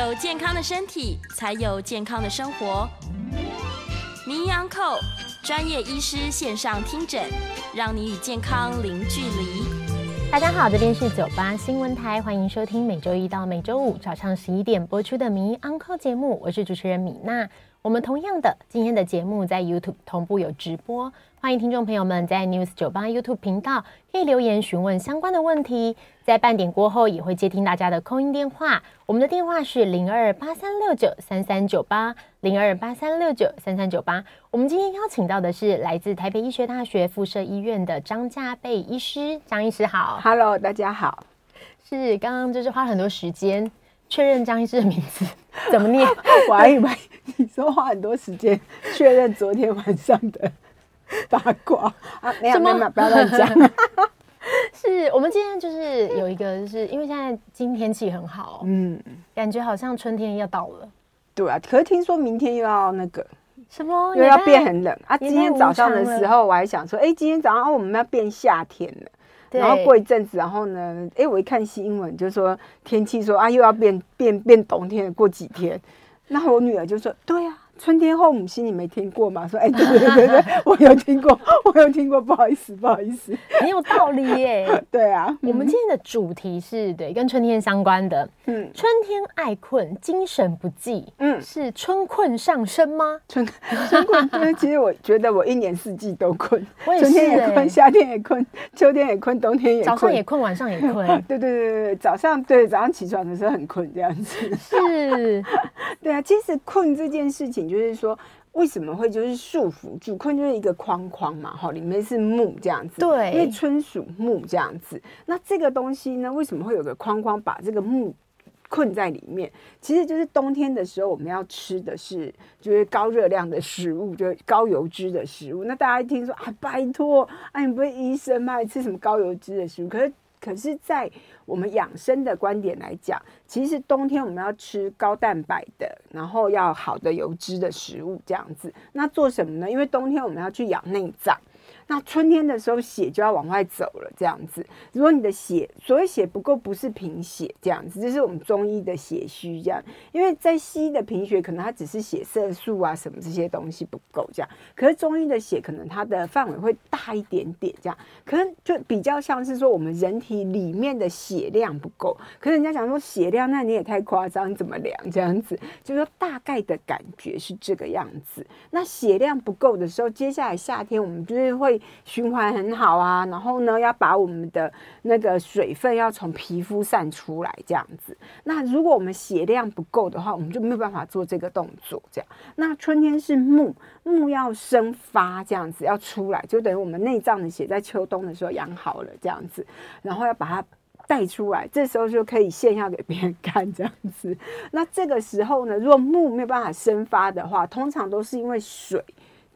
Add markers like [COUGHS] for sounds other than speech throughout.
有健康的身体，才有健康的生活。名医 Uncle 专业医师线上听诊，让你与健康零距离。大家好，这边是九八新闻台，欢迎收听每周一到每周五早上十一点播出的名医 Uncle 节目，我是主持人米娜。我们同样的，今天的节目在 YouTube 同步有直播，欢迎听众朋友们在 News 九八 YouTube 频道可以留言询问相关的问题，在半点过后也会接听大家的 call in 电话，我们的电话是零二八三六九三三九八零二八三六九三三九八。我们今天邀请到的是来自台北医学大学附设医院的张家贝医师，张医师好，Hello，大家好，是刚刚就是花了很多时间。确认张医师的名字 [LAUGHS] 怎么念？我 [LAUGHS] 还以为你说花很多时间确认昨天晚上的八卦 [LAUGHS] 啊！没有没有不要乱讲。是我们今天就是有一个，就是因为现在今天天气很好，嗯，感觉好像春天要到了。对啊，可是听说明天又要那个什么，又要变很冷啊！今天早上的时候我还想说，哎，今天早上我们要变夏天了。然后过一阵子，然后呢？哎，我一看新闻，就说天气说啊，又要变变变冬天了。过几天，那我女儿就说：“对呀。”春天后母心，你没听过吗？说哎，对对对对，[LAUGHS] 我有听过，我有听过，不好意思，不好意思，很有道理耶。[LAUGHS] 对啊，我们今天的主题是对跟春天相关的。嗯，春天爱困，精神不济。嗯，是春困上身吗？春春困，因为其实我觉得我一年四季都困，[LAUGHS] 春天也困，夏天也困，秋天也困，冬天也困，早上也困，晚上也困。对对对对，早上对早上起床的时候很困，这样子。是，对啊，其实困这件事情。就是说，为什么会就是束缚住困，就是一个框框嘛，哈，里面是木这样子，对，因为春属木这样子。那这个东西呢，为什么会有个框框把这个木困在里面？其实就是冬天的时候，我们要吃的是就是高热量的食物，就是高油脂的食物。那大家一听说啊，拜托，啊，你不是医生吗？你吃什么高油脂的食物？可是。可是，在我们养生的观点来讲，其实冬天我们要吃高蛋白的，然后要好的油脂的食物，这样子。那做什么呢？因为冬天我们要去养内脏。那春天的时候，血就要往外走了，这样子。如果你的血，所谓血不够，不是贫血这样子，这是我们中医的血虚这样。因为在西医的贫血，可能它只是血色素啊什么这些东西不够这样。可是中医的血，可能它的范围会大一点点这样。可能就比较像是说，我们人体里面的血量不够。可是人家讲说血量，那你也太夸张，怎么量这样子？就是说大概的感觉是这个样子。那血量不够的时候，接下来夏天我们就是会。循环很好啊，然后呢，要把我们的那个水分要从皮肤散出来，这样子。那如果我们血量不够的话，我们就没有办法做这个动作。这样，那春天是木，木要生发，这样子要出来，就等于我们内脏的血在秋冬的时候养好了，这样子，然后要把它带出来，这时候就可以炫耀给别人看，这样子。那这个时候呢，如果木没有办法生发的话，通常都是因为水。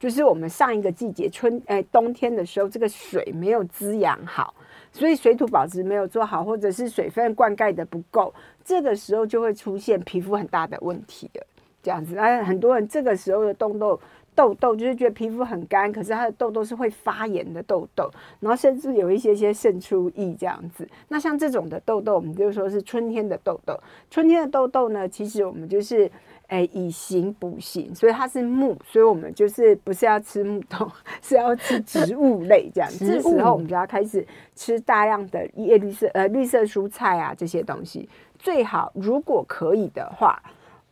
就是我们上一个季节春哎冬天的时候，这个水没有滋养好，所以水土保持没有做好，或者是水分灌溉的不够，这个时候就会出现皮肤很大的问题了。这样子，那，很多人这个时候的痘痘痘痘，就是觉得皮肤很干，可是他的痘痘是会发炎的痘痘，然后甚至有一些些渗出液这样子。那像这种的痘痘，我们就说是春天的痘痘。春天的痘痘呢，其实我们就是。哎，以形补形，所以它是木，所以我们就是不是要吃木头，[LAUGHS] 是要吃植物类这样。这时候我们就要开始吃大量的叶绿色呃绿色蔬菜啊这些东西，最好如果可以的话，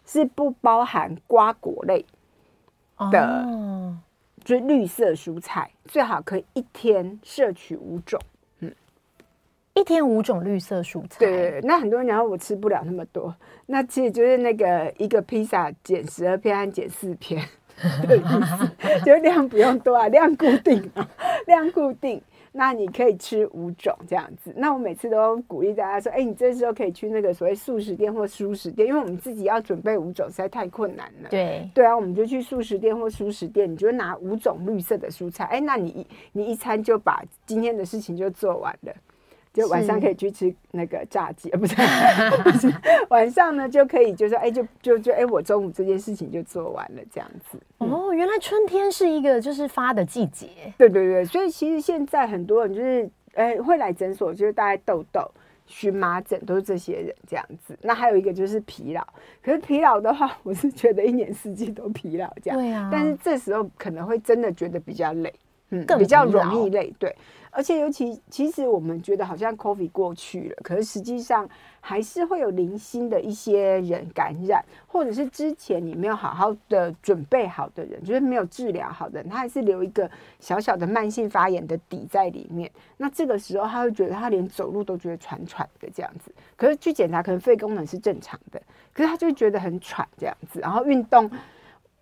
是不包含瓜果类的，哦、就是绿色蔬菜，最好可以一天摄取五种。一天五种绿色蔬菜，对，那很多人讲我吃不了那么多，那其实就是那个一个披萨减十二片和减四片的意思，就量不用多啊，量固定啊，[LAUGHS] 量固定。那你可以吃五种这样子。那我每次都鼓励大家说，哎、欸，你这时候可以去那个所谓素食店或蔬食店，因为我们自己要准备五种实在太困难了。对对啊，我们就去素食店或蔬食店，你就拿五种绿色的蔬菜，哎、欸，那你你一餐就把今天的事情就做完了。就晚上可以去吃那个炸鸡，不是，[LAUGHS] 不是晚上呢就可以就说，哎，就就就哎，我中午这件事情就做完了，这样子。哦，原来春天是一个就是发的季节。对对对，所以其实现在很多人就是，哎，会来诊所，就是大概痘痘、荨麻疹，都是这些人这样子。那还有一个就是疲劳，可是疲劳的话，我是觉得一年四季都疲劳这样。对啊。但是这时候可能会真的觉得比较累，嗯，比较容易累，对。而且尤其其实我们觉得好像 COVID 过去了，可是实际上还是会有零星的一些人感染，或者是之前你没有好好的准备好的人，就是没有治疗好的人，他还是留一个小小的慢性发炎的底在里面。那这个时候他会觉得他连走路都觉得喘喘的这样子，可是去检查可能肺功能是正常的，可是他就觉得很喘这样子，然后运动。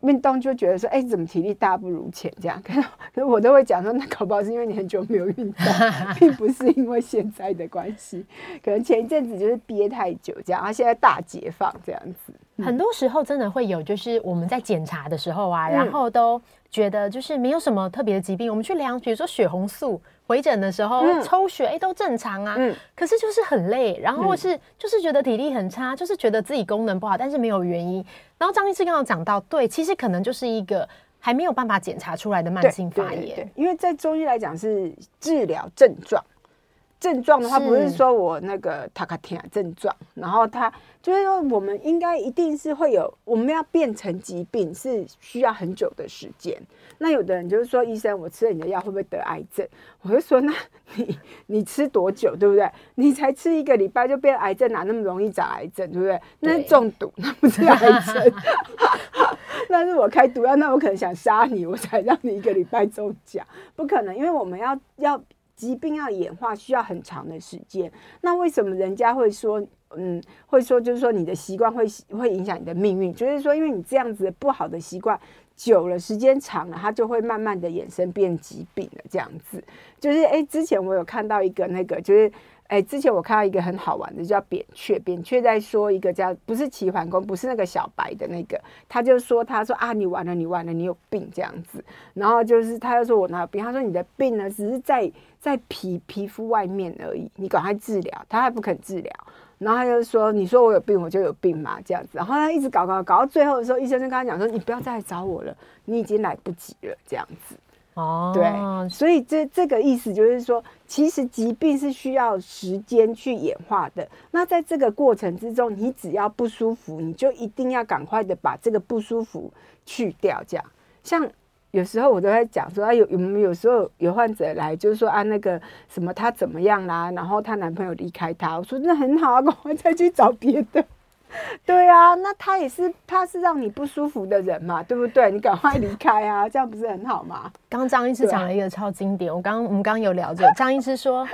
运动就觉得说，哎、欸，怎么体力大不如前这样？[LAUGHS] 可是，我都会讲说，那搞不好是因为你很久没有运动，[LAUGHS] 并不是因为现在的关系。可能前一阵子就是憋太久这样，然后现在大解放这样子。嗯、很多时候真的会有，就是我们在检查的时候啊，嗯、然后都觉得就是没有什么特别的疾病。我们去量，比如说血红素。回诊的时候、嗯、抽血，哎、欸，都正常啊。嗯。可是就是很累，然后是、嗯、就是觉得体力很差，就是觉得自己功能不好，但是没有原因。然后张医师刚刚讲到，对，其实可能就是一个还没有办法检查出来的慢性发炎。因为在中医来讲是治疗症状。症状的话，不是说我那个塔卡天症状，然后他就是说，我们应该一定是会有，我们要变成疾病是需要很久的时间。那有的人就是说，医生，我吃了你的药会不会得癌症？我就说，那你你吃多久，对不对？你才吃一个礼拜就变癌症，哪那么容易长癌症，对不对？那是中毒，那不是癌症。[LAUGHS] 那是我开毒药，那我可能想杀你，我才让你一个礼拜中奖，不可能，因为我们要要。疾病要演化需要很长的时间，那为什么人家会说，嗯，会说就是说你的习惯会会影响你的命运，就是说因为你这样子不好的习惯久了，时间长了，它就会慢慢的衍生变疾病了，这样子。就是哎，之前我有看到一个那个就是。哎，之前我看到一个很好玩的，叫扁鹊。扁鹊在说一个叫不是齐桓公，不是那个小白的那个，他就说他说啊，你完了，你完了，你有病这样子。然后就是他就说我哪有病？他说你的病呢，只是在在皮皮肤外面而已，你赶快治疗。他还不肯治疗，然后他就说你说我有病，我就有病嘛这样子。然后他一直搞搞搞到最后的时候，医生就跟他讲说，你不要再来找我了，你已经来不及了这样子。哦，对，所以这这个意思就是说，其实疾病是需要时间去演化的。那在这个过程之中，你只要不舒服，你就一定要赶快的把这个不舒服去掉。这样，像有时候我都在讲说，啊，有有没有时候有患者来，就是说啊，那个什么她怎么样啦，然后她男朋友离开她，我说那很好啊，赶快再去找别的。[LAUGHS] 对啊，那他也是，他是让你不舒服的人嘛，对不对？你赶快离开啊，[LAUGHS] 这样不是很好吗？刚刚张医师讲了一个超经典，我刚我们刚刚有聊着，[LAUGHS] 张医师说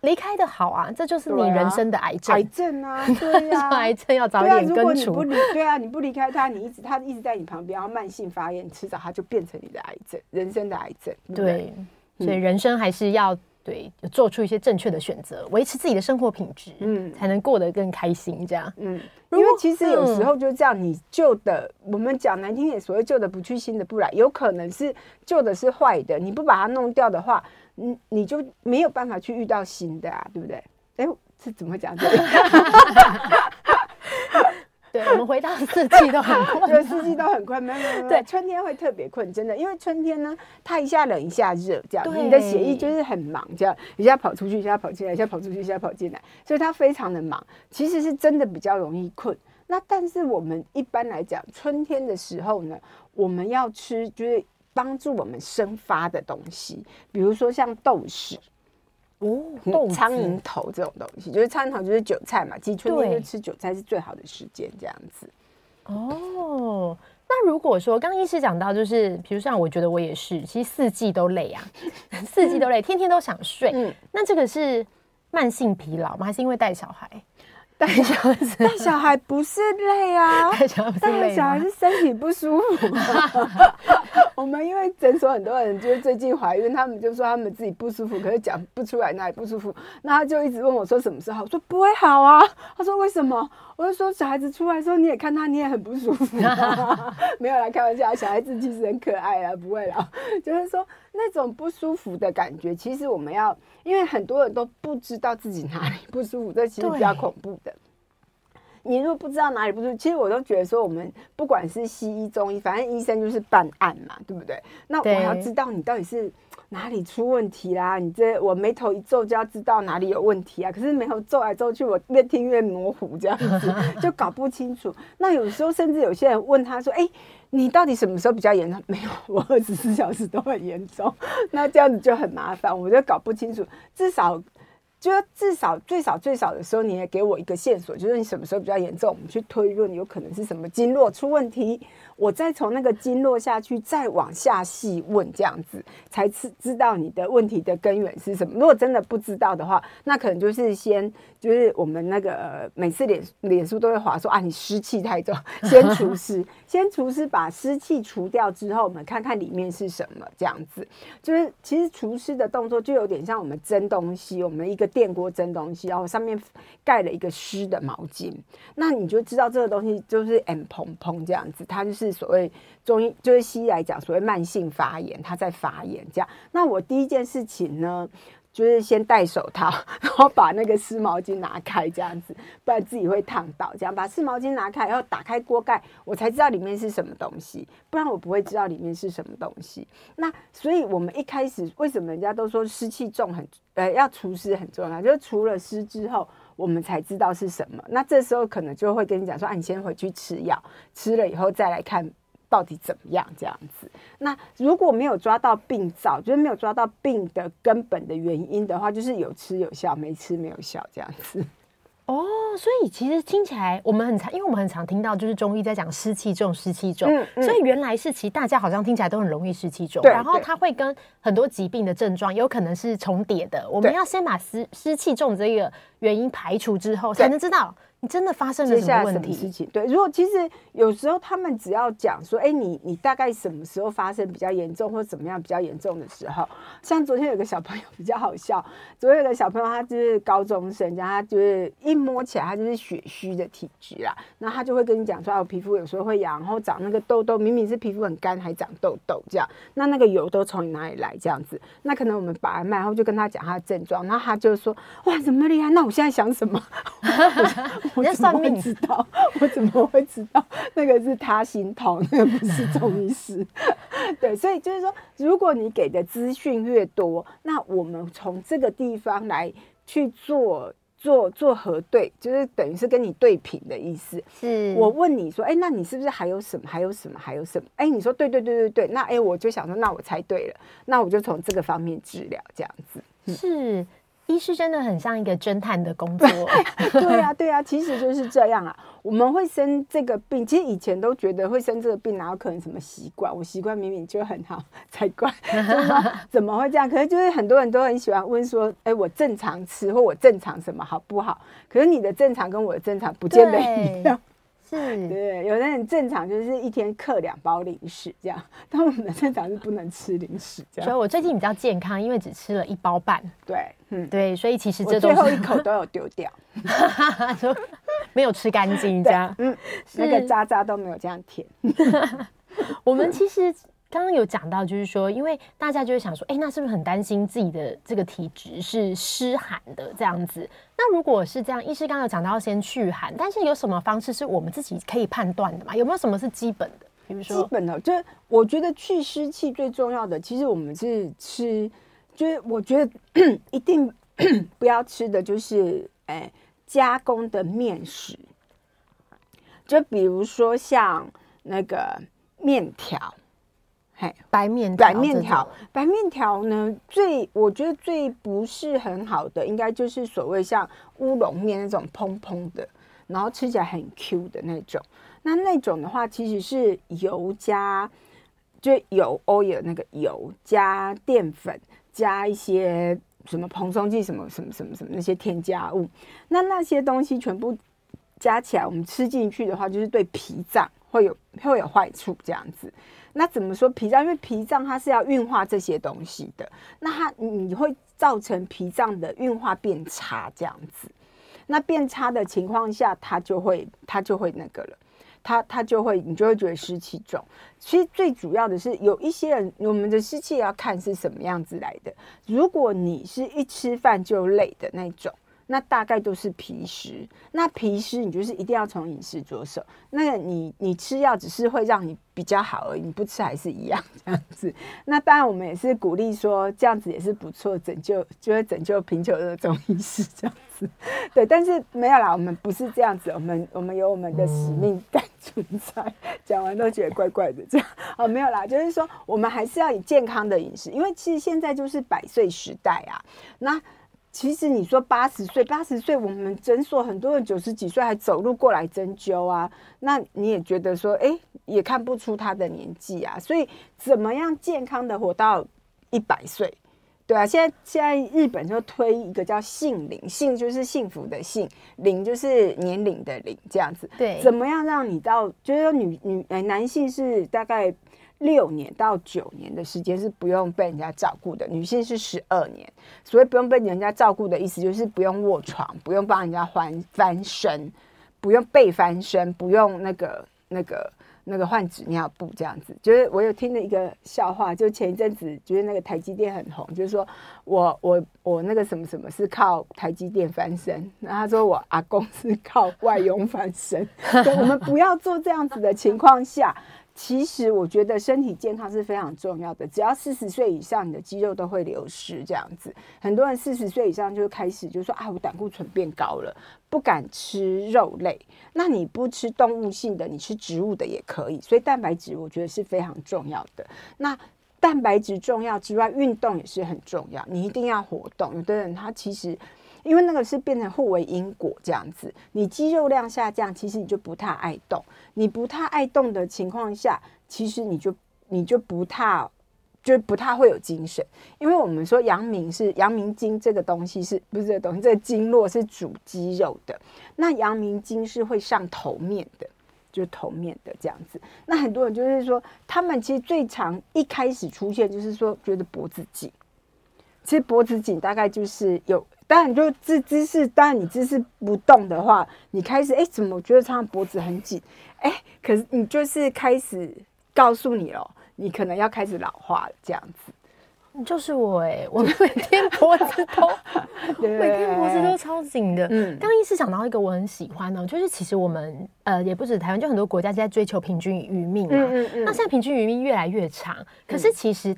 离开的好啊，这就是你人生的癌症，癌症啊，对啊，癌症要早点根除。不离，对啊，你不离开他，你一直他一直在你旁边，然后慢性发炎，迟早他就变成你的癌症，人生的癌症。对，对，所以人生还是要。对，做出一些正确的选择，维持自己的生活品质，嗯，才能过得更开心。这样，嗯，因为其实有时候就这样，你旧的，嗯、我们讲难听点，所谓旧的不去，新的不来，有可能是旧的是坏的，你不把它弄掉的话，你你就没有办法去遇到新的啊，对不对？哎，这怎么讲？[LAUGHS] 这对，[LAUGHS] 我们回到四季都很困，对，四季都很困，没有没有。对，春天会特别困，真的，因为春天呢，它一下冷一下热，这样，你的血液就是很忙，这样，一下跑出去，一下跑进来，一下跑出去，一下跑进来，所以它非常的忙。其实是真的比较容易困。那但是我们一般来讲，春天的时候呢，我们要吃就是帮助我们生发的东西，比如说像豆豉。哦，[LAUGHS] 苍蝇头这种东西，就是苍蝇头就是韭菜嘛，其实春天就吃韭菜是最好的时间，这样子。哦，那如果说刚刚医师讲到，就是比如像我觉得我也是，其实四季都累啊，[LAUGHS] 四季都累，天天都想睡。嗯，那这个是慢性疲劳吗？还是因为带小孩？带小孩，带小孩不是累啊，[LAUGHS] 带小孩是身体不舒服。[LAUGHS] 我们因为诊所很多人就是最近怀孕，他们就说他们自己不舒服，可是讲不出来哪里不舒服，那他就一直问我说什么时候好？我说不会好啊。他说为什么？我就说小孩子出来的时候你也看他，你也很不舒服。[LAUGHS] [LAUGHS] 没有啦开玩笑，小孩子其实很可爱啊，不会啦。[LAUGHS] 就是说那种不舒服的感觉，其实我们要，因为很多人都不知道自己哪里不舒服，这其实比较恐怖的。你如果不知道哪里不舒服，其实我都觉得说，我们不管是西医、中医，反正医生就是办案嘛，对不对？那我要知道你到底是哪里出问题啦。你这我眉头一皱就要知道哪里有问题啊。可是眉头皱来皱去，我越听越模糊，这样子 [LAUGHS] 就搞不清楚。那有时候甚至有些人问他说：“哎、欸，你到底什么时候比较严重？”没有，我二十四小时都很严重。那这样子就很麻烦，我就搞不清楚。至少。就至少最少最少的时候，你也给我一个线索，就是你什么时候比较严重，我们去推论有可能是什么经络出问题。我再从那个经络下去，再往下细问，这样子才知知道你的问题的根源是什么。如果真的不知道的话，那可能就是先就是我们那个、每次脸脸书都会划说啊，你湿气太重，先除湿，[LAUGHS] 先除湿把湿气除掉之后，我们看看里面是什么。这样子就是其实除湿的动作就有点像我们蒸东西，我们一个电锅蒸东西，然后上面盖了一个湿的毛巾，那你就知道这个东西就是 M 砰砰这样子，它就是。是所谓中医，就是西医来讲，所谓慢性发炎，它在发炎这样。那我第一件事情呢，就是先戴手套，然后把那个湿毛巾拿开，这样子，不然自己会烫到。这样把湿毛巾拿开，然后打开锅盖，我才知道里面是什么东西，不然我不会知道里面是什么东西。那所以我们一开始为什么人家都说湿气重很，呃，要除湿很重要，就是除了湿之后。我们才知道是什么，那这时候可能就会跟你讲说，啊，你先回去吃药，吃了以后再来看到底怎么样这样子。那如果没有抓到病灶，就是没有抓到病的根本的原因的话，就是有吃有效，没吃没有效这样子。哦，所以其实听起来我们很常，因为我们很常听到就是中医在讲湿气重，湿气重，嗯嗯、所以原来是其实大家好像听起来都很容易湿气重，然后它会跟很多疾病的症状有可能是重叠的。我们要先把湿湿气重这个原因排除之后，才能知道。你真的发生了什么问题？事情对，如果其实有时候他们只要讲说，哎、欸，你你大概什么时候发生比较严重，或者怎么样比较严重的时候，像昨天有个小朋友比较好笑，昨天有个小朋友他就是高中生，然后他就是一摸起来他就是血虚的体质啦，那他就会跟你讲说，我皮肤有时候会痒，然后长那个痘痘，明明是皮肤很干还长痘痘这样，那那个油都从你哪里来这样子？那可能我们把脉，然后就跟他讲他的症状，然后他就说，哇，怎么厉害？那我现在想什么？[LAUGHS] 我在算命，[LAUGHS] 知道我怎么会知道？那个是他心痛，那个不是中医师。对，所以就是说，如果你给的资讯越多，那我们从这个地方来去做做做核对，就是等于是跟你对频的意思。是我问你说，哎，那你是不是还有什么？还有什么？还有什么？哎，你说对对对对对，那哎，我就想说，那我猜对了，那我就从这个方面治疗，这样子。嗯、是。医师真的很像一个侦探的工作，[LAUGHS] 对呀，对呀，其实就是这样啊。我们会生这个病，其实以前都觉得会生这个病，哪有可能什么习惯？我习惯明明就很好才怪，[LAUGHS] 怎么会这样？可是就是很多人都很喜欢问说，哎，我正常吃或我正常什么好不好？可是你的正常跟我的正常不见得一样。是对，有的人正常就是一天克两包零食这样，[LAUGHS] 但我们的正常是不能吃零食这样。所以我最近比较健康，因为只吃了一包半。对，嗯，对，所以其实这最后一口都有丢掉，说 [LAUGHS] 没有吃干净这样。嗯，那个渣渣都没有这样舔。[LAUGHS] 我们其实。刚刚有讲到，就是说，因为大家就会想说，哎，那是不是很担心自己的这个体质是湿寒的这样子？那如果是这样，医师刚刚有讲到要先祛寒，但是有什么方式是我们自己可以判断的吗？有没有什么是基本的？比如说，基本的，就是我觉得去湿气最重要的，其实我们是吃，就是我觉得 [COUGHS] 一定 [COUGHS] 不要吃的就是，哎，加工的面食，就比如说像那个面条。嘿，白面白面条，白面条呢，最我觉得最不是很好的，应该就是所谓像乌龙面那种蓬蓬的，然后吃起来很 Q 的那种。那那种的话，其实是油加就油 oil 那个油加淀粉加一些什么蓬松剂什么什么什么什么那些添加物。那那些东西全部加起来，我们吃进去的话，就是对脾脏会有会有坏处这样子。那怎么说脾脏？因为脾脏它是要运化这些东西的，那它你会造成脾脏的运化变差，这样子。那变差的情况下，它就会它就会那个了，它它就会你就会觉得湿气重。其实最主要的是有一些人，我们的湿气要看是什么样子来的。如果你是一吃饭就累的那种，那大概都是皮湿。那皮湿你就是一定要从饮食着手。那个你你吃药只是会让你比较好而已，你不吃还是一样 [LAUGHS] 这样子。那当然我们也是鼓励说这样子也是不错，拯救就会拯救贫穷的中医师这样子。[LAUGHS] 对，但是没有啦，我们不是这样子，我们我们有我们的使命感存在。讲完都觉得怪怪的这样 [LAUGHS] 哦，没有啦，就是说我们还是要以健康的饮食，因为其实现在就是百岁时代啊，那。其实你说八十岁，八十岁，我们诊所很多人九十几岁还走路过来针灸啊，那你也觉得说，哎，也看不出他的年纪啊。所以怎么样健康的活到一百岁？对啊，现在现在日本就推一个叫幸龄，幸就是幸福的幸，龄就是年龄的龄，这样子。对，怎么样让你到，就是说女女呃男性是大概。六年到九年的时间是不用被人家照顾的，女性是十二年。所以不用被人家照顾的意思就是不用卧床，不用帮人家翻翻身，不用被翻身，不用那个那个那个换纸尿布这样子。就是我有听了一个笑话，就前一阵子觉得那个台积电很红，就是说我我我那个什么什么是靠台积电翻身，然后他说我阿公是靠外佣翻身。[LAUGHS] 我们不要做这样子的情况下。其实我觉得身体健康是非常重要的。只要四十岁以上，你的肌肉都会流失。这样子，很多人四十岁以上就开始就说啊，我胆固醇变高了，不敢吃肉类。那你不吃动物性的，你吃植物的也可以。所以蛋白质我觉得是非常重要的。那蛋白质重要之外，运动也是很重要。你一定要活动。有的人他其实。因为那个是变成互为因果这样子，你肌肉量下降，其实你就不太爱动。你不太爱动的情况下，其实你就你就不太就不太会有精神。因为我们说阳明是阳明经这个东西是不是这个东西？这个经络是主肌肉的，那阳明经是会上头面的，就是头面的这样子。那很多人就是说，他们其实最常一开始出现就是说觉得脖子紧，其实脖子紧大概就是有。当然，就姿姿势，当然你姿势不动的话，你开始哎，怎么我觉得他脖子很紧？哎，可是你就是开始告诉你了，你可能要开始老化了，这样子。就是我哎，[LAUGHS] 我每天脖子都，[LAUGHS] 每天脖子都超紧的。嗯，刚刚医师讲到一个我很喜欢的，就是其实我们呃也不止台湾，就很多国家在追求平均余命嘛。嗯嗯嗯。那现在平均余命越来越长，可是其实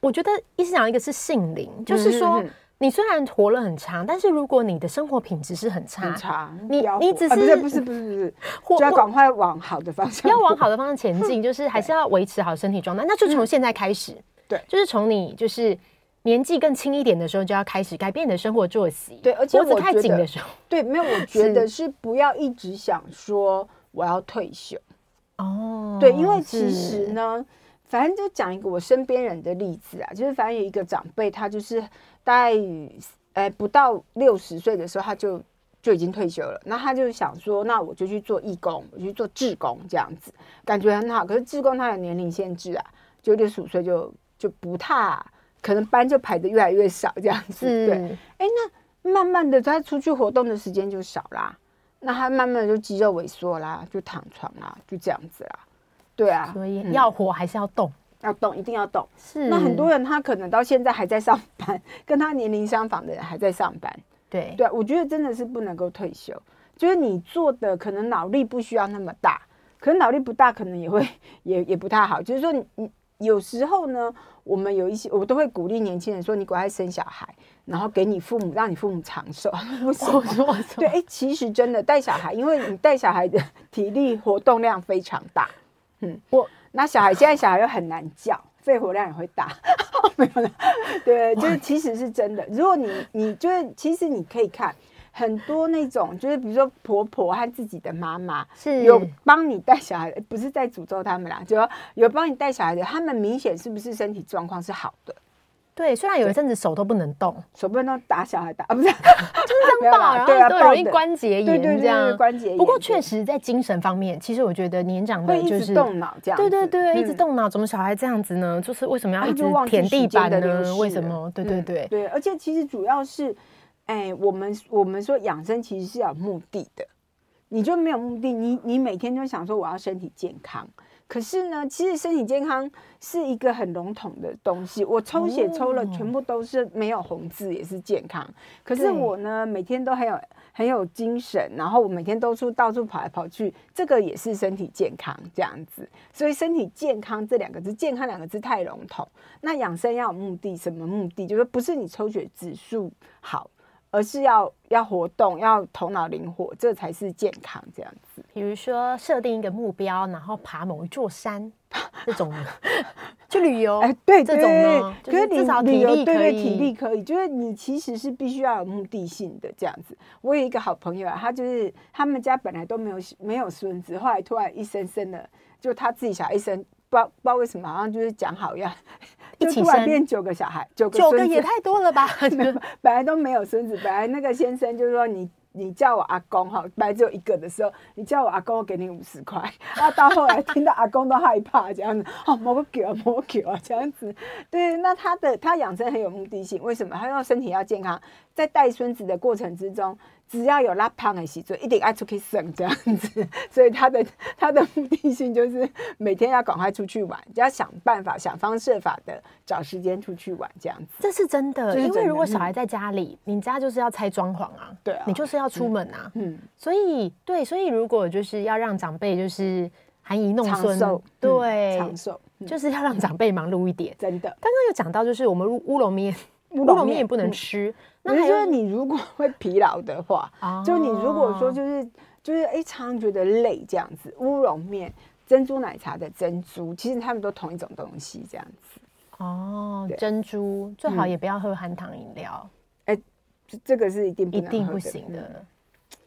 我觉得意思讲一个是性灵，就是说。你虽然活了很长，但是如果你的生活品质是很差，很差，你你只是、啊、不是不是不是不是，[LAUGHS] 就要赶快往好的方向，要往好的方向前进，[LAUGHS] 就是还是要维持好身体状态。那就从现在开始，对，就是从你就是年纪更轻一点的时候就要开始改变你的生活作息。对，而且脖子太紧的时候，[LAUGHS] 对，没有，我觉得是不要一直想说我要退休。哦，对，因为其实呢。反正就讲一个我身边人的例子啊，就是反正有一个长辈，他就是大概呃不到六十岁的时候，他就就已经退休了。那他就想说，那我就去做义工，我去做志工这样子，感觉很好。可是志工他有年龄限制啊，就六十五岁就就不太可能班就排的越来越少这样子。对，哎，那慢慢的他出去活动的时间就少啦，那他慢慢的就肌肉萎缩啦，就躺床啦，就这样子啦。对啊，所以要活还是要动，嗯、要动，一定要动。是，那很多人他可能到现在还在上班，[LAUGHS] 跟他年龄相仿的人还在上班。对对，我觉得真的是不能够退休。就是你做的可能脑力不需要那么大，可能脑力不大，可能也会 [LAUGHS] 也也不太好。就是说你，你有时候呢，我们有一些我都会鼓励年轻人说，你赶快生小孩，然后给你父母，让你父母长寿。我说我说，对，哎，其实真的带小孩，因为你带小孩的体力活动量非常大。嗯，我那小孩现在小孩又很难叫，肺活量也会大，[LAUGHS] 没有了。对，就是其实是真的。如果你你就是其实你可以看很多那种，就是比如说婆婆和自己的妈妈是有帮你带小孩，不是在诅咒他们啦，就有帮你带小孩的，他们明显是不是身体状况是好的？对，虽然有一阵子手都不能动，手不能动，打小孩打啊，不是，[LAUGHS] 就是这样抱，然后都容易关节炎，对对对，这样关节炎。不过确实在精神方面，其实我觉得年长的就是动脑这样，对对对，一直动脑，怎么小孩这样子呢？就是为什么要一直舔地板呢？为什么？对对对对，而且其实主要是，哎，我们我们说养生其实是有目的的，你就没有目的，你你每天就想说我要身体健康。可是呢，其实身体健康是一个很笼统的东西。我抽血抽了，全部都是没有红字，也是健康。可是我呢，每天都很有很有精神，然后我每天都出到处跑来跑去，这个也是身体健康这样子。所以身体健康这两个字，健康两个字太笼统。那养生要有目的，什么目的？就是不是你抽血指数好。而是要要活动，要头脑灵活，这才是健康这样子。比如说设定一个目标，然后爬某一座山，[LAUGHS] 这种去旅游，哎，对，这种呢，可是至少体力对对，体力可以，就是你其实是必须要有目的性的这样子。我有一个好朋友啊，他就是他们家本来都没有没有孙子，后来突然一生生的，就他自己小孩一生，不知道不知道为什么，好像就是讲好要。就突然变九个小孩，九个，九个也太多了吧？[LAUGHS] [LAUGHS] 本来都没有孙子，本来那个先生就是说你。你叫我阿公哈，本来只有一个的时候，你叫我阿公，我给你五十块。啊，到后来听到阿公都害怕这样子，哦，莫个给啊，莫给啊，这样子。对，那他的他养生很有目的性，为什么？他要身体要健康，在带孙子的过程之中，只要有拉胖的时阵，一定爱出去省这样子。[LAUGHS] 所以他的他的目的性就是每天要赶快出去玩，就要想办法、想方设法的找时间出去玩这样子。这是真的，真的因为如果小孩在家里，嗯、你家就是要拆装潢啊，对啊，你就是要。出门啊，嗯，所以对，所以如果就是要让长辈就是含饴弄孙，对，长寿，就是要让长辈忙碌一点。真的，刚刚有讲到，就是我们乌龙面，乌龙面也不能吃。那就是你如果会疲劳的话，就你如果说就是就是哎，常常觉得累这样子，乌龙面、珍珠奶茶的珍珠，其实他们都同一种东西这样子。哦，珍珠最好也不要喝含糖饮料。哎这个是一定一定不行的。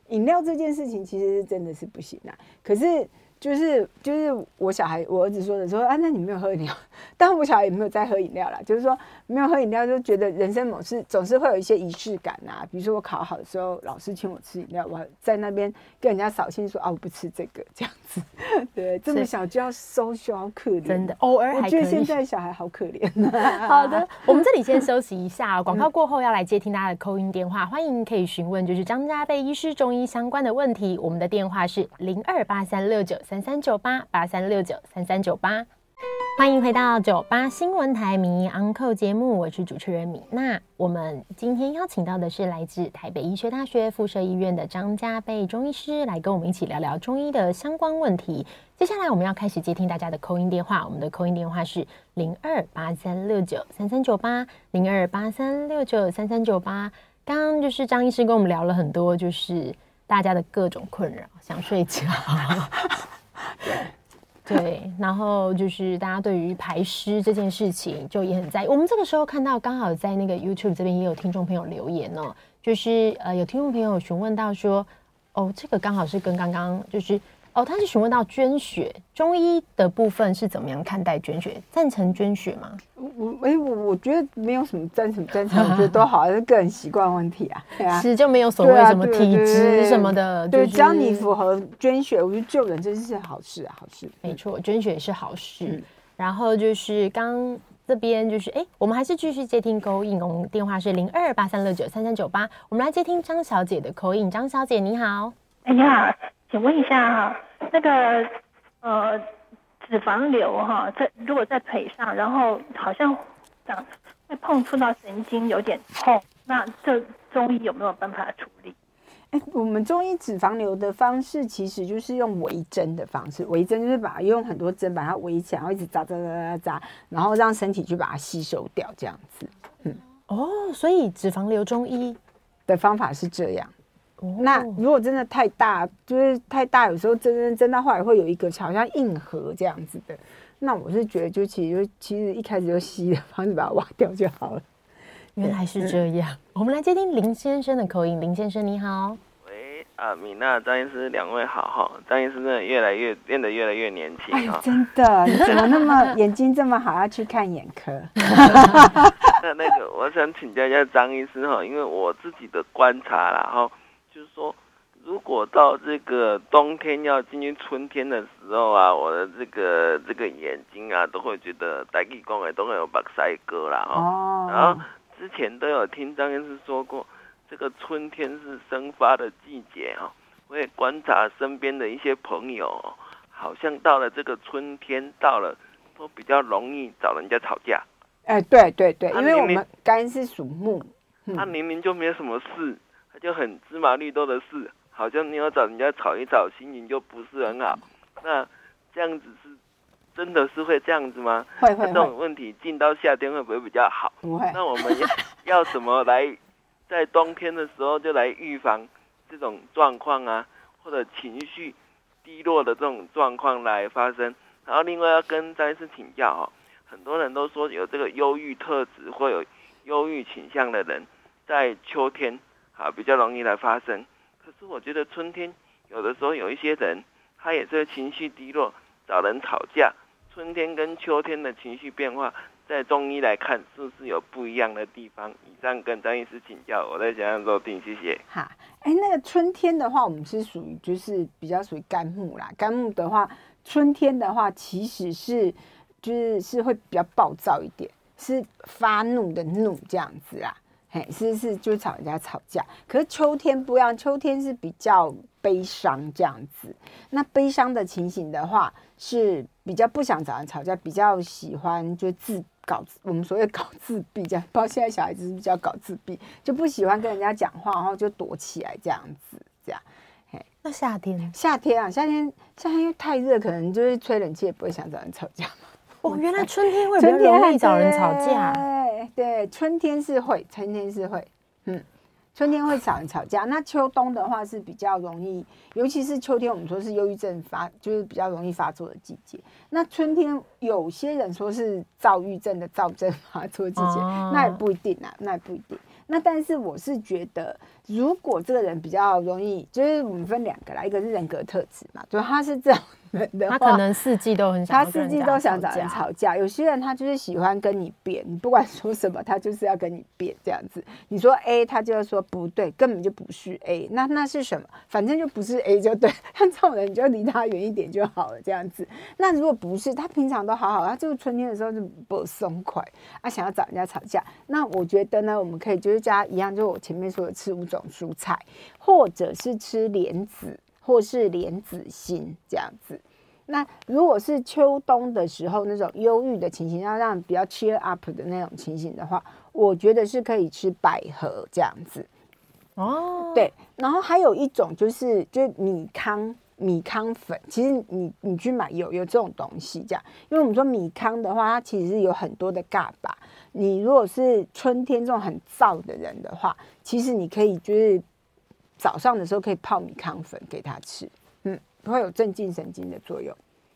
饮料这件事情其实是真的是不行的，可是。就是就是我小孩我儿子说的说啊，那你没有喝饮料，但我小孩也没有在喝饮料啦。就是说没有喝饮料，就觉得人生某事总是会有一些仪式感啊。比如说我考好的时候，老师请我吃饮料，我在那边跟人家扫兴说啊，我不吃这个这样子。[LAUGHS] 对，这么小就要 social，好可怜，真的。偶尔还。我觉得现在小孩好可怜 [LAUGHS] 啊。好的，我们这里先休息一下，[LAUGHS] 广告过后要来接听大家的 call in 电话，欢迎可以询问就是张家贝医师中医相关的问题。我们的电话是零二八三六九。三三九八八三六九三三九八，欢迎回到九八新闻台名医 Uncle 节目，我是主持人米娜。我们今天邀请到的是来自台北医学大学附设医院的张家贝中医师，来跟我们一起聊聊中医的相关问题。接下来我们要开始接听大家的扣音电话，我们的扣音电话是零二八三六九三三九八零二八三六九三三九八。刚刚就是张医师跟我们聊了很多，就是大家的各种困扰，想睡觉。对，然后就是大家对于排湿这件事情就也很在意。我们这个时候看到，刚好在那个 YouTube 这边也有听众朋友留言呢，就是呃有听众朋友询问到说，哦，这个刚好是跟刚刚就是。哦，他是询问到捐血，中医的部分是怎么样看待捐血？赞成捐血吗？我哎，我我觉得没有什么赞成不赞成，我觉得都好，[LAUGHS] 是个人习惯问题啊。对啊，其实就没有所谓什么体质什么的。对，只要你符合捐血，我觉得救人真是好事啊，好事。没错，捐血是好事。然后就是刚这边就是哎，我们还是继续接听 call in，我们电话是零二八三六九三三九八，我们来接听张小姐的 call in。张小姐你好，哎你好。请问一下哈，那个呃脂肪瘤哈，在如果在腿上，然后好像长会碰触到神经，有点痛，那这中医有没有办法处理？哎，我们中医脂肪瘤的方式其实就是用围针的方式，围针就是把它用很多针把它围起来，然后一直扎扎扎扎扎，然后让身体去把它吸收掉，这样子。嗯，哦，所以脂肪瘤中医的方法是这样。那如果真的太大，就是太大，有时候真真真到后来会有一个好像硬核这样子的。那我是觉得，就其实就其实一开始就吸的方式把它挖掉就好了。[LAUGHS] 原来是这样。嗯、我们来接听林先生的口音。林先生你好。喂，啊，米娜、张医师，两位好哈。张医师真的越来越变得越来越年轻哎呦，真的，你怎么那么眼睛这么好，要去看眼科？[LAUGHS] 那那个，我想请教一下张医师哈，因为我自己的观察啦哈。如果到这个冬天要进入春天的时候啊，我的这个这个眼睛啊，都会觉得大气光哎，都会有白晒哥啦哦。然后之前都有听张医师说过，这个春天是生发的季节哦。我也观察身边的一些朋友，好像到了这个春天，到了都比较容易找人家吵架。哎、欸，对对对，啊、因为我们肝是属木，他明明就没有什么事，他就很芝麻绿豆的事，好像你要找人家吵一吵，心情就不是很好。那这样子是真的是会这样子吗？会会会。这种问题进到夏天会不会比较好？不会。那我们要 [LAUGHS] 要怎么来在冬天的时候就来预防这种状况啊，或者情绪低落的这种状况来发生？然后另外要跟张医师请教哦。很多人都说有这个忧郁特质或有忧郁倾向的人，在秋天啊比较容易来发生。可是我觉得春天有的时候有一些人，他也是情绪低落，找人吵架。春天跟秋天的情绪变化，在中医来看是不是有不一样的地方？以上跟张医师请教，我在想要收听，谢谢。好，哎，那个春天的话，我们是属于就是比较属于肝木啦。肝木的话，春天的话其实是。就是是会比较暴躁一点，是发怒的怒这样子啊，嘿，是是就吵人家吵架。可是秋天不一样，秋天是比较悲伤这样子。那悲伤的情形的话，是比较不想找人吵架，比较喜欢就自搞我们所谓搞自闭这样。不知道现在小孩子是比较搞自闭，就不喜欢跟人家讲话，然后就躲起来这样子，这样。嘿，那夏天，夏天啊，夏天夏天因为太热，可能就是吹冷气也不会想找人吵架。哦，原来春天会比较容易找人吵架。对对，春天是会，春天是会，嗯，春天会找人吵架。那秋冬的话是比较容易，尤其是秋天，我们说是忧郁症发，就是比较容易发作的季节。那春天有些人说是躁郁症的躁症发作季节，哦，那也不一定啊，那也不一定。那但是我是觉得，如果这个人比较容易，就是我们分两个啦，一个是人格特质嘛，就他是这样。他可能四季都很想，他四季都想找人吵架。有些人他就是喜欢跟你辩，你不管说什么，他就是要跟你辩这样子。你说 A，他就要说不对，根本就不是 A。那那是什么？反正就不是 A 就对。像这种人，你就离他远一点就好了，这样子。那如果不是，他平常都好好，他就是春天的时候就不松快，他想要找人家吵架。那我觉得呢，我们可以就是加一样，就我前面说的吃五种蔬菜，或者是吃莲子。或是莲子心这样子，那如果是秋冬的时候那种忧郁的情形，要让比较 cheer up 的那种情形的话，我觉得是可以吃百合这样子。哦，对，然后还有一种就是就是米糠米糠粉，其实你你去买有有这种东西这样，因为我们说米糠的话，它其实是有很多的嘎巴。你如果是春天这种很燥的人的话，其实你可以就是。早上的时候可以泡米糠粉给他吃，嗯，会有镇静神经的作用。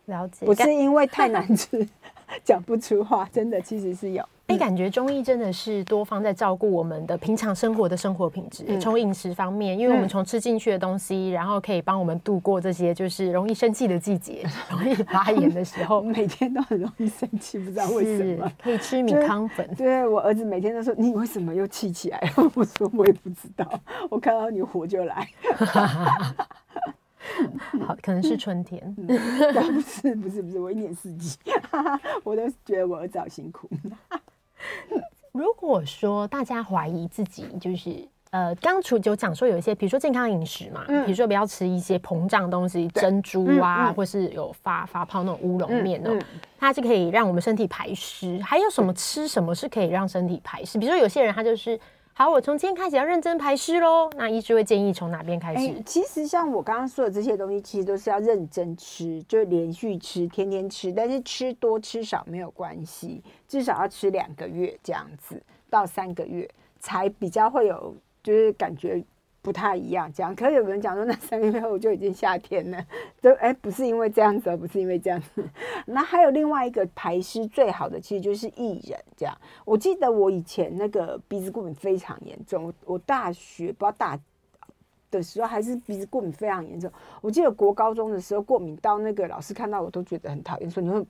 了解，不是因为太难吃 [LAUGHS] 讲不出话，真的其实是有。哎、欸，感觉中医真的是多方在照顾我们的平常生活的生活品质，从、嗯、饮食方面，因为我们从吃进去的东西，然后可以帮我们度过这些就是容易生气的季节，容易发炎的时候，[LAUGHS] 每天都很容易生气，不知道为什么。可以吃米糠粉。对，我儿子每天都说：“你为什么又气起来了？” [LAUGHS] 我说：“我也不知道，我看到你火就来。[LAUGHS] ”好，可能是春天。嗯、不是，不是，不是，我一年四季，我都觉得我儿子好辛苦。[LAUGHS] 如果说大家怀疑自己就是呃，刚除就讲说有一些，比如说健康饮食嘛，比、嗯、如说不要吃一些膨胀东西，珍珠啊，嗯嗯、或是有发发泡那种乌龙面哦，嗯嗯、它是可以让我们身体排湿。还有什么吃什么是可以让身体排湿？比如说有些人他就是。好，我从今天开始要认真排湿喽。那医师会建议从哪边开始？欸，其实像我刚刚说的这些东西，其实都是要认真吃，就连续吃，天天吃。但是吃多吃少没有关系，至少要吃两个月这样子，到三个月才比较会有，就是感觉。不太一样，这样。可是有人讲说，那三个月后就已经夏天了，[LAUGHS] 就哎，不是因为这样子，不是因为这样子。那还有另外一个排湿最好的，其实就是薏仁。这样，我记得我以前那个鼻子过敏非常严重，我大学不知道大的时候还是鼻子过敏非常严重。我记得国高中的时候过敏到那个老师看到我都觉得很讨厌，说你们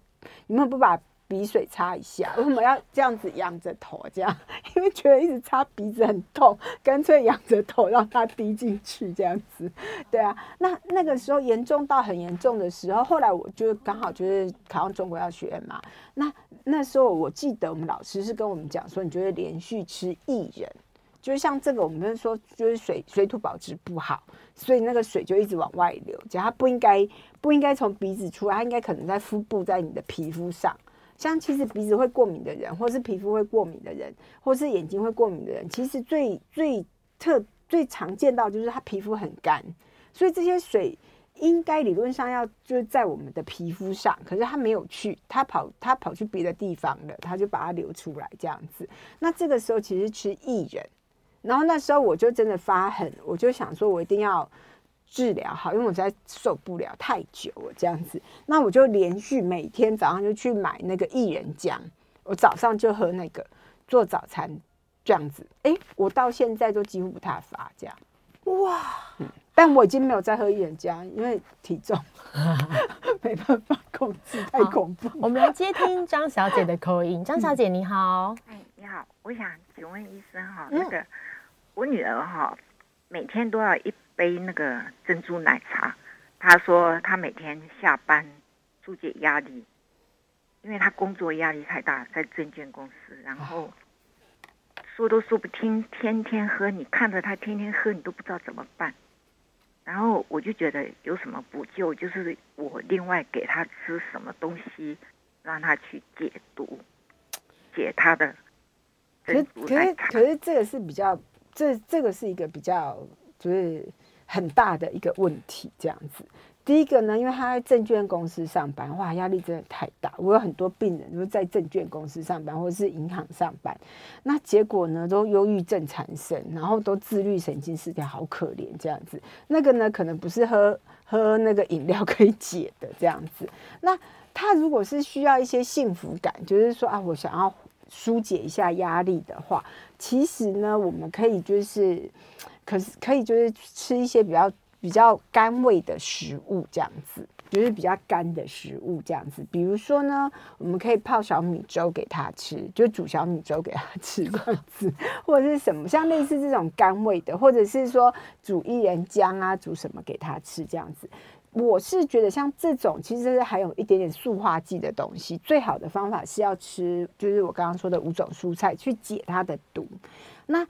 你们不把。鼻水擦一下，为什么要这样子仰着头？这样，[LAUGHS] 因为觉得一直擦鼻子很痛，干脆仰着头让它滴进去，这样子。对啊，那那个时候严重到很严重的时候，后来我就刚好就是考上中国药学院嘛。那那时候我记得我们老师是跟我们讲说，你就会连续吃薏仁。就是像这个，我们说就是水水土保持不好，所以那个水就一直往外流。只要它不应该不应该从鼻子出来，它应该可能在腹部，在你的皮肤上。像其实鼻子会过敏的人，或是皮肤会过敏的人，或是眼睛会过敏的人，其实最最特最常见到就是他皮肤很干，所以这些水应该理论上要就是在我们的皮肤上，可是他没有去，他跑他跑去别的地方了，他就把它流出来这样子。那这个时候其实吃薏仁，然后那时候我就真的发狠，我就想说我一定要。治疗好，因为我实在受不了太久了这样子，那我就连续每天早上就去买那个薏仁浆，我早上就喝那个做早餐这样子，哎、欸，我到现在都几乎不太发这样，哇、嗯，但我已经没有再喝薏仁浆，因为体重 [LAUGHS] 没办法控制，太恐怖。我们来接听张小姐的 call in，张小姐你好，哎，你好，我想请问医生哈，那个我女儿哈，每天都要一。杯那个珍珠奶茶，他说他每天下班纾解压力，因为他工作压力太大，在证券公司，然后说都说不听，天天喝，你看着他天天喝，你都不知道怎么办。然后我就觉得有什么补救，就是我另外给他吃什么东西，让他去解毒，解他的。可是可是可是这个是比较，这这个是一个比较就是。很大的一个问题，这样子。第一个呢，因为他在证券公司上班，哇，压力真的太大。我有很多病人就是在证券公司上班，或者是银行上班，那结果呢，都忧郁症产生，然后都自律神经失调，好可怜这样子。那个呢，可能不是喝喝那个饮料可以解的这样子。那他如果是需要一些幸福感，就是说啊，我想要纾解一下压力的话，其实呢，我们可以就是。可是可以就是吃一些比较比较甘味的食物，这样子，就是比较干的食物这样子。比如说呢，我们可以泡小米粥给他吃，就煮小米粥给他吃这样子，或者是什么像类似这种甘味的，或者是说煮薏仁浆啊，煮什么给他吃这样子。我是觉得像这种其实是还有一点点塑化剂的东西，最好的方法是要吃，就是我刚刚说的五种蔬菜去解它的毒。那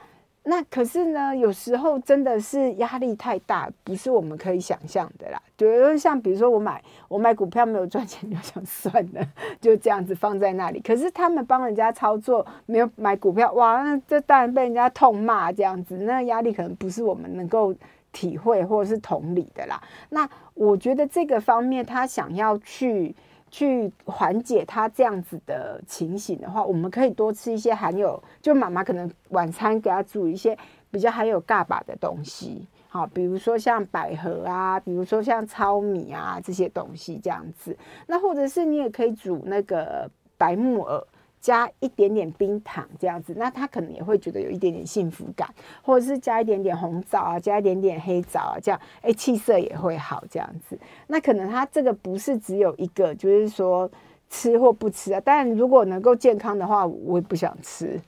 那可是呢，有时候真的是压力太大，不是我们可以想象的啦。就像比如说我买我买股票没有赚钱，就想算了，就这样子放在那里。可是他们帮人家操作，没有买股票，哇，那这当然被人家痛骂这样子，那压力可能不是我们能够体会或者是同理的啦。那我觉得这个方面，他想要去。去缓解他这样子的情形的话，我们可以多吃一些含有，就妈妈可能晚餐给他煮一些比较含有嘎巴的东西，好，比如说像百合啊，比如说像糙米啊这些东西这样子。那或者是你也可以煮那个白木耳。加一点点冰糖这样子，那他可能也会觉得有一点点幸福感，或者是加一点点红枣啊，加一点点黑枣啊，这样哎气色也会好这样子。那可能他这个不是只有一个，就是说吃或不吃啊。但如果能够健康的话，我也不想吃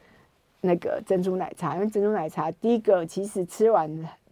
那个珍珠奶茶，因为珍珠奶茶第一个其实吃完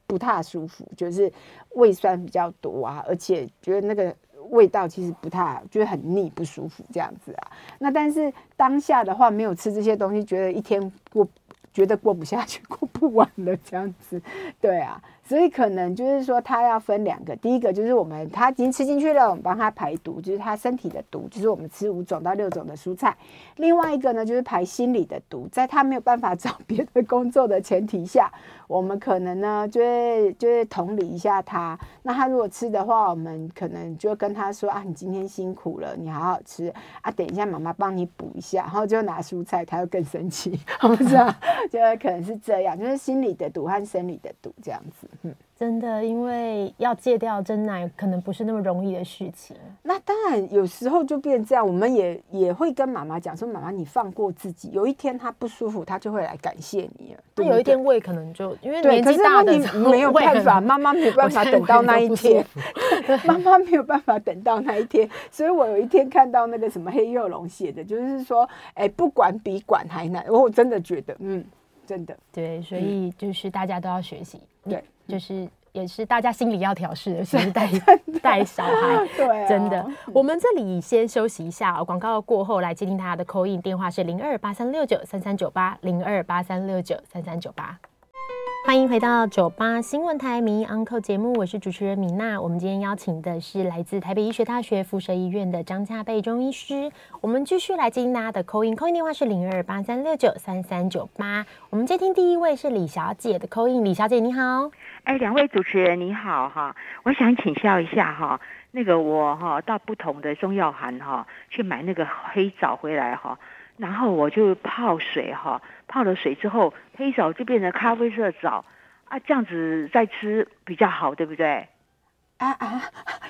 不太舒服，就是胃酸比较多啊，而且觉得那个。味道其实不太，就是很腻不舒服这样子啊。那但是当下的话，没有吃这些东西，觉得一天过，觉得过不下去，过不完了这样子。对啊，所以可能就是说，它要分两个。第一个就是我们它已经吃进去了，我们帮它排毒，就是它身体的毒，就是我们吃五种到六种的蔬菜。另外一个呢，就是排心理的毒，在它没有办法找别的工作的前提下。我们可能呢，就会就会同理一下他。那他如果吃的话，我们可能就跟他说啊，你今天辛苦了，你好好吃啊。等一下，妈妈帮你补一下，然后就拿蔬菜，他会更生气，[LAUGHS] 我不是啊？就可能是这样，就是心理的毒和生理的毒这样子。嗯。真的，因为要戒掉真奶，可能不是那么容易的事情。那当然，有时候就变这样。我们也也会跟妈妈讲说：“妈妈，你放过自己。有一天她不舒服，她就会来感谢你了。那有一天胃可能就因为年纪大的，你没有办法，妈妈没有办法等到那一天。[LAUGHS] 妈妈没有办法等到那一天，所以我有一天看到那个什么黑幼龙写的，就是说，哎，不管比管还难。我真的觉得，嗯，真的对，所以就是大家都要学习。对。就是也是大家心里要调试的，[LAUGHS] 是带带小孩，[LAUGHS] 对，真的。我们这里先休息一下，广告过后来接听大家的 call in 电话是零二八三六九三三九八零二八三六九三三九八。欢迎回到九八新闻台名医 Uncle 节目，我是主持人米娜。我们今天邀请的是来自台北医学大学附设医院的张家贝中医师。我们继续来接听大家的 call in，call in 电话是零二八三六九三三九八。我们接听第一位是李小姐的 call in，李小姐你好。哎，两位主持人你好哈，我想请教一下哈，那个我哈到不同的中药行哈去买那个黑枣回来哈。然后我就泡水哈，泡了水之后，黑枣就变成咖啡色枣啊，这样子再吃比较好，对不对？啊啊，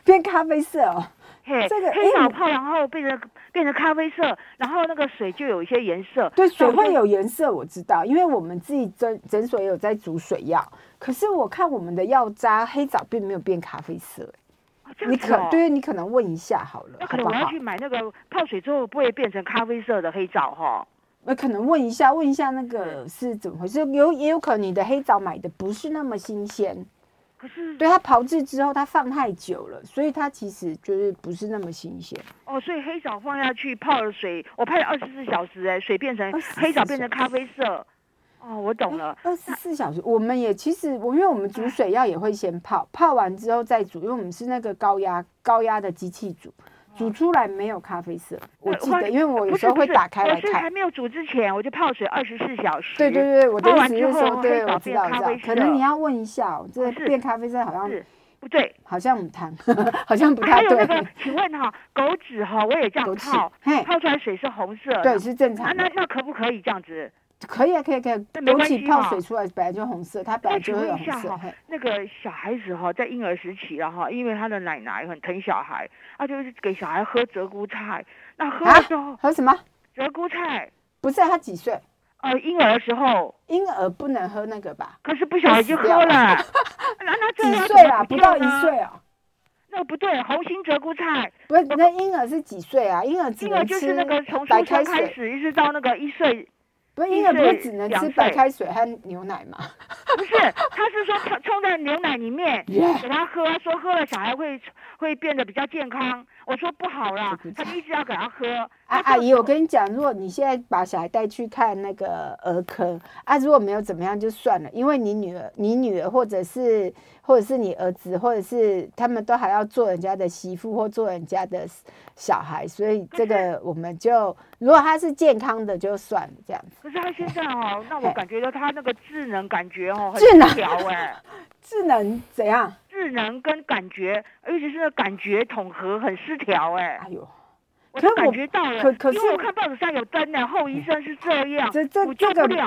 变咖啡色哦，嘿，这个黑枣泡然后变成变成咖啡色，然后那个水就有一些颜色。对，水会有颜色，我知道，因为我们自己诊诊所也有在煮水药，可是我看我们的药渣黑枣并没有变咖啡色。你可对，你可能问一下好了，那可能我要去买那个泡水之后不会变成咖啡色的黑枣哈。那可能问一下，问一下那个是怎么回事？有也有可能你的黑枣买的不是那么新鲜，可是对它炮制之后它放太久了，所以它其实就是不是那么新鲜。哦，所以黑枣放下去泡了水，我泡了二十四小时，哎，水变成黑枣变成咖啡色。哦，我懂了。二十四小时，我们也其实我因为我们煮水药也会先泡，泡完之后再煮，因为我们是那个高压高压的机器煮，煮出来没有咖啡色。我记得，因为我有时候会打开来看。还没有煮之前，我就泡水二十四小时。对对对，我的意思是说，对，我知道，我知道。可能你要问一下，这变咖啡色好像不对，[LAUGHS] 好像母汤，好像不太对。还有那个，请问哈，枸杞哈，我也这样泡，泡出来水是红色，对，是正常。那那可不可以这样子？可以啊，可以可以，枸杞泡水出来本来就红色，它本来就会有红色。那个小孩子哈，在婴儿时期了哈，因为他的奶奶很疼小孩，他，就是给小孩喝鹧鸪菜。那喝的时候喝什么？鹧鸪菜？不是，他几岁？呃，婴儿的时候。婴儿不能喝那个吧？可是不小心就喝了。[LAUGHS] 那那几岁啊？不到一岁啊？那个不对，红心鹧鸪菜。不是，那婴儿是几岁啊？婴儿婴儿就是那个从出生开始一直到那个一岁。不是，婴儿不是只能吃白开水和牛奶吗？不是，他是说冲冲在牛奶里面 [LAUGHS] 给他喝，说喝了小孩会会变得比较健康。我说不好啦，他就一直要给他喝。啊，阿姨，我跟你讲，如果你现在把小孩带去看那个儿科，啊，如果没有怎么样就算了，因为你女儿、你女儿或者是或者是你儿子，或者是他们都还要做人家的媳妇或做人家的小孩，所以这个我们就如果他是健康的就算了这样子。可是他现在哦，那我感觉到他那个智能感觉哦很失调哎，智能怎样？智能跟感觉，尤其是那感觉统合很失调哎。哎呦。我都感觉到了，可可是我看报纸上有登的后医生是这样，这这这个你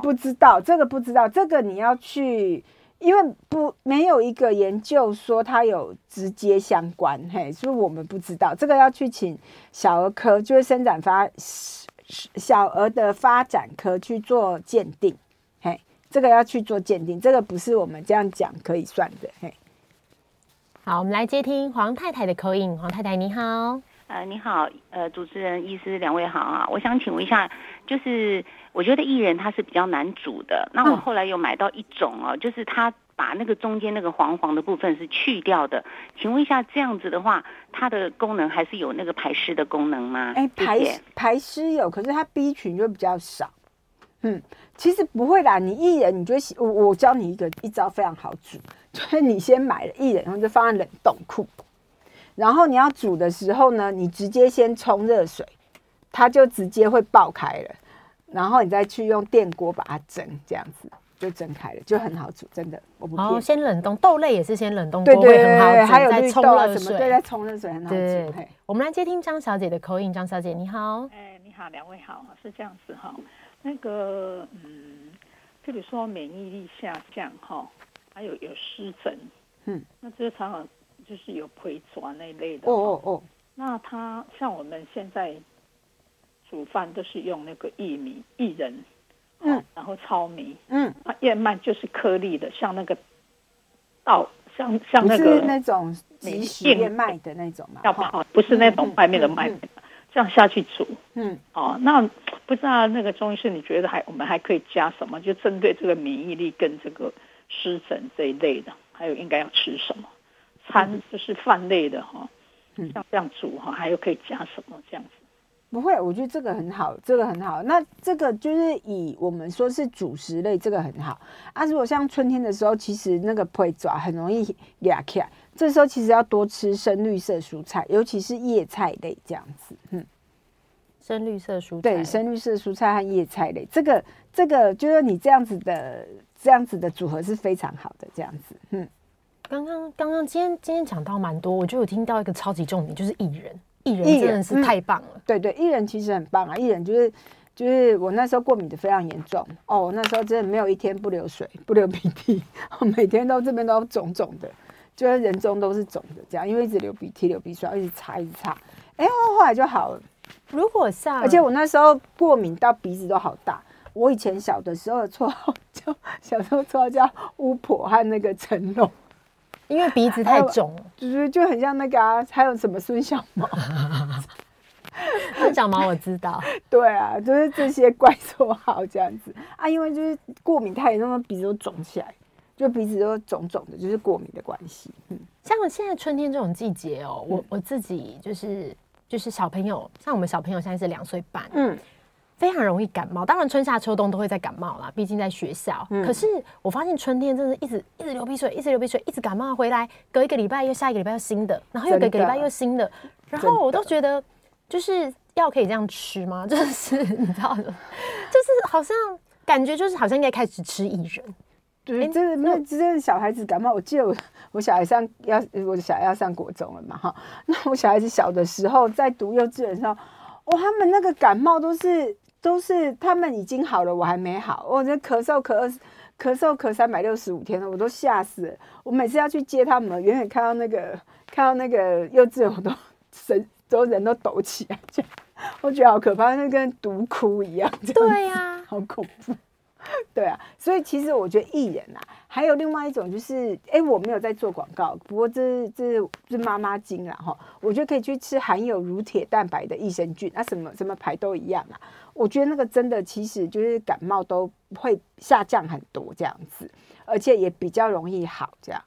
不知道，这个不知道，这个你要去，因为不没有一个研究说它有直接相关，嘿，所以我们不知道，这个要去请小儿科，就是生长发小儿的发展科去做鉴定，嘿，这个要去做鉴定，这个不是我们这样讲可以算的，嘿。好，我们来接听黄太太的口音，黄太太你好。呃，你好，呃，主持人、医师两位好啊。我想请问一下，就是我觉得薏仁它是比较难煮的。那我后来有买到一种哦，嗯、就是它把那个中间那个黄黄的部分是去掉的。请问一下，这样子的话，它的功能还是有那个排湿的功能吗？哎、欸，排排湿有，可是它 B 群就比较少。嗯，其实不会啦。你薏仁，你就我我教你一个一招非常好煮，[LAUGHS] 就是你先买了薏仁，然后就放在冷冻库。然后你要煮的时候呢，你直接先冲热水，它就直接会爆开了。然后你再去用电锅把它蒸，这样子就蒸开了，就很好煮，真的。我不骗。哦，先冷冻豆类也是先冷冻，对对对，很好煮，还有再冲热水，对，再冲热水很好煮。我们来接听张小姐的口音，张小姐你好。哎，你好，两位好，是这样子哈。那个嗯，就比如说免疫力下降哈，还有有湿疹，嗯，那这个常常。就是有溃爪那一类的哦哦哦，那它像我们现在煮饭都是用那个薏米、薏仁，嗯，然后糙米，嗯，啊，燕麦就是颗粒的，像那个稻，像像那个那种即食燕麦的那种嘛，要不好，不是那种外面的麦，这样下去煮，嗯，哦，那不知道那个中医师你觉得还我们还可以加什么？就针对这个免疫力跟这个湿疹这一类的，还有应该要吃什么？餐就是饭类的哈，像这样煮哈，还有可以加什么这样子？不会，我觉得这个很好，这个很好。那这个就是以我们说是主食类，这个很好啊。如果像春天的时候，其实那个配爪很容易裂开，这时候其实要多吃深绿色蔬菜，尤其是叶菜类这样子。嗯，深绿色蔬菜，对，深绿色蔬菜和叶菜类，这个这个就是你这样子的这样子的组合是非常好的，这样子。嗯，刚刚刚刚今天今天讲到蛮多，我就有听到一个超级重点，就是薏仁。薏仁真的是太棒了，嗯、对对，薏仁其实很棒啊。薏仁就是就是我那时候过敏的非常严重哦，我那时候真的没有一天不流水不流鼻涕，[LAUGHS] 我每天都这边都肿肿的，就是人中都是肿的这样，因为一直流鼻涕流鼻水，一直擦一直擦，哎，后来就好了。如果像，而且我那时候过敏到鼻子都好大，我以前小的时候的绰号叫小时候绰号叫巫婆和那个成龙。因为鼻子太肿，就是就很像那个啊，还有什么孙小毛，孙小毛我知道，对啊，就是这些怪绰号这样子。啊，因为就是过敏太严重，鼻子都肿起来，就鼻子都肿肿的，就是过敏的关系。嗯，像我现在春天这种季节哦，我我自己就是就是小朋友，像我们小朋友现在是两岁半，嗯。非常容易感冒，当然春夏秋冬都会在感冒啦，毕竟在学校。嗯、可是我发现春天真的一直一直流鼻水，一直流鼻水，一直感冒回来，隔一个礼拜又下一个礼拜又新的，然后又隔一个礼拜又新的，然后我都觉得就是药可以这样吃吗？[LAUGHS] 就是你知道的，[LAUGHS] 就是好像感觉就是好像应该开始吃薏仁。对，真的，那真的小孩子感冒，我记得我我小孩上要我小孩要上国中了嘛哈，那我小孩子小的时候在读幼稚园的时候，哇，他们那个感冒都是。都是他们已经好了，我还没好。我这咳嗽咳咳嗽咳三百六十五天了，我都吓死了。我每次要去接他们，远远看到那个看到那个幼稚园，我都神都人都抖起来，这样我觉得好可怕，那跟毒窟一样。对呀、啊，好恐怖。[LAUGHS] 对啊，所以其实我觉得艺人啊，还有另外一种就是，哎，我没有在做广告，不过这是这是这是妈妈经啦哈。我觉得可以去吃含有乳铁蛋白的益生菌，那、啊、什么什么牌都一样啊。我觉得那个真的其实就是感冒都会下降很多这样子，而且也比较容易好这样。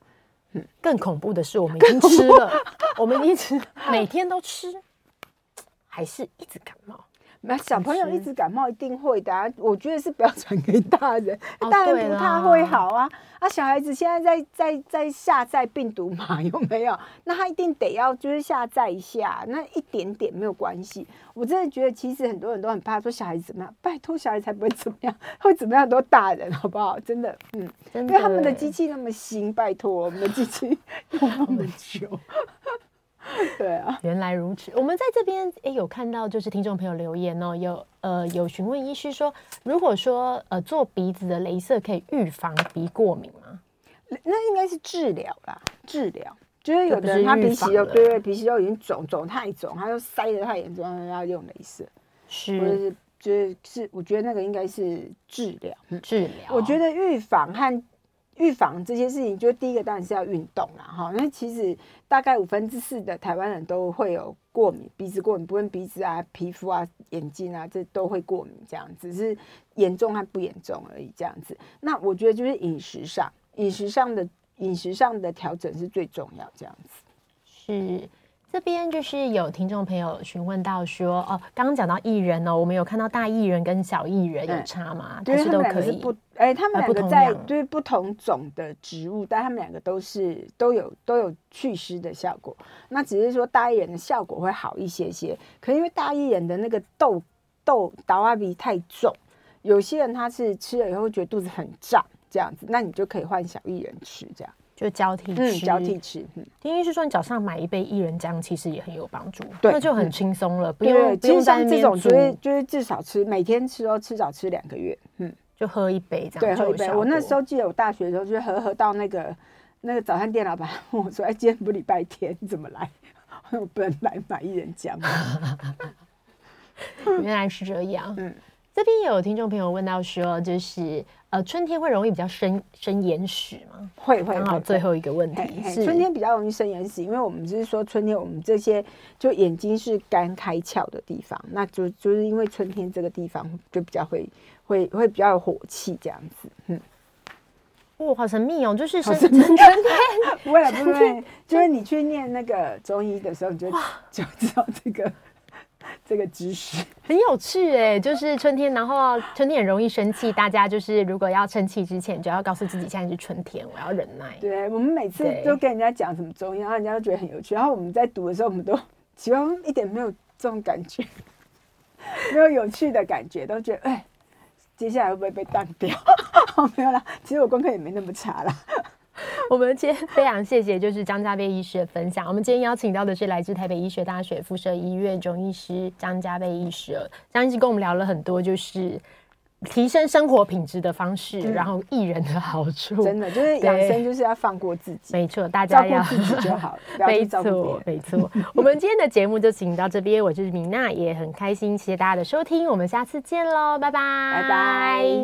嗯，更恐怖的是我们已经吃了，我们一直每天都吃，还是一直感冒。那小朋友一直感冒一定会的啊，我觉得是不要传给大人，[LAUGHS] 大人不太会好啊。啊，小孩子现在在在在下载病毒嘛，有没有？那他一定得要就是下载一下，那一点点没有关系。我真的觉得其实很多人都很怕说小孩子怎么样，拜托小孩子才不会怎么样，会怎么样都大人好不好？真的，嗯，因为他们的机器那么新，拜托我们的机器用那么 [LAUGHS] 久。[LAUGHS] 对啊，原来如此。我们在这边诶有看到，就是听众朋友留言哦，有呃有询问医师说，如果说呃做鼻子的镭射可以预防鼻过敏吗？那应该是治疗啦，治疗就是有的人他鼻息肉对对，鼻息肉已经肿肿太肿，他就塞得太严重，要用镭射，是或者是就是是，我觉得那个应该是治疗，治疗。我觉得预防和。预防这些事情，就第一个当然是要运动啦，哈。那其实大概五分之四的台湾人都会有过敏，鼻子过敏，不论鼻子啊、皮肤啊、眼睛啊，这都会过敏，这样只是严重还不严重而已，这样子。那我觉得就是饮食上，饮食上的饮食上的调整是最重要，这样子。是。这边就是有听众朋友询问到说，哦，刚刚讲到薏仁哦，我们有看到大薏仁跟小薏仁有差吗？对，他们两个是不，哎，他们两个在就是不同种的植物，但他们两个都是都有都有祛湿的效果。那只是说大薏仁的效果会好一些些，可是因为大薏仁的那个豆豆达瓦比太重，有些人他是吃了以后会觉得肚子很胀，这样子，那你就可以换小薏仁吃这样。就交替吃，嗯、交替吃。嗯，听医师说，你早上买一杯薏仁浆，其实也很有帮助。对，那就很轻松了，不用不用像这种，就是就是至少吃每天吃哦，吃早吃两个月。嗯，就喝一杯这样。对，喝一杯。我那时候记得我大学的时候，就喝喝到那个那个早餐店老板问我说：“哎，今天不礼拜天，你怎么来？” [LAUGHS] 我不能来买薏仁浆。[LAUGHS] 原来是这样。嗯。这边也有听众朋友问到说，就是呃，春天会容易比较生生眼屎吗？会会。刚好最后一个问题是春天比较容易生眼屎，因为我们就是说春天我们这些就眼睛是干开窍的地方，那就就是因为春天这个地方就比较会会会比较有火气这样子。嗯，哦，好神秘哦，就是生春天 [LAUGHS] 不会不会，就是你去念那个中医的时候，你就就知道这个。[LAUGHS] 这个知识，很有趣哎。就是春天，然后春天很容易生气，大家就是如果要生气之前，就要告诉自己现在是春天，我要忍耐。对，我们每次都跟人家讲什么中医，然后人家都觉得很有趣。然后我们在读的时候，我们都希望一点没有这种感觉，[LAUGHS] 没有有趣的感觉，都觉得哎，接下来会不会被淡掉？[LAUGHS] 没有啦，其实我功课也没那么差啦。[LAUGHS] 我们今天非常谢谢，就是张家贝医师的分享。我们今天邀请到的是来自台北医学大学附设医院中医师张家贝医师，张医师跟我们聊了很多，就是提升生活品质的方式，嗯、然后艺人的好处。真的就是养生就是要放过自己，没错，大家要自己就好了。[LAUGHS] 没错，没错。我们今天的节目就请到这边，我就是米娜，也很开心，谢谢大家的收听，我们下次见喽，拜拜，拜拜。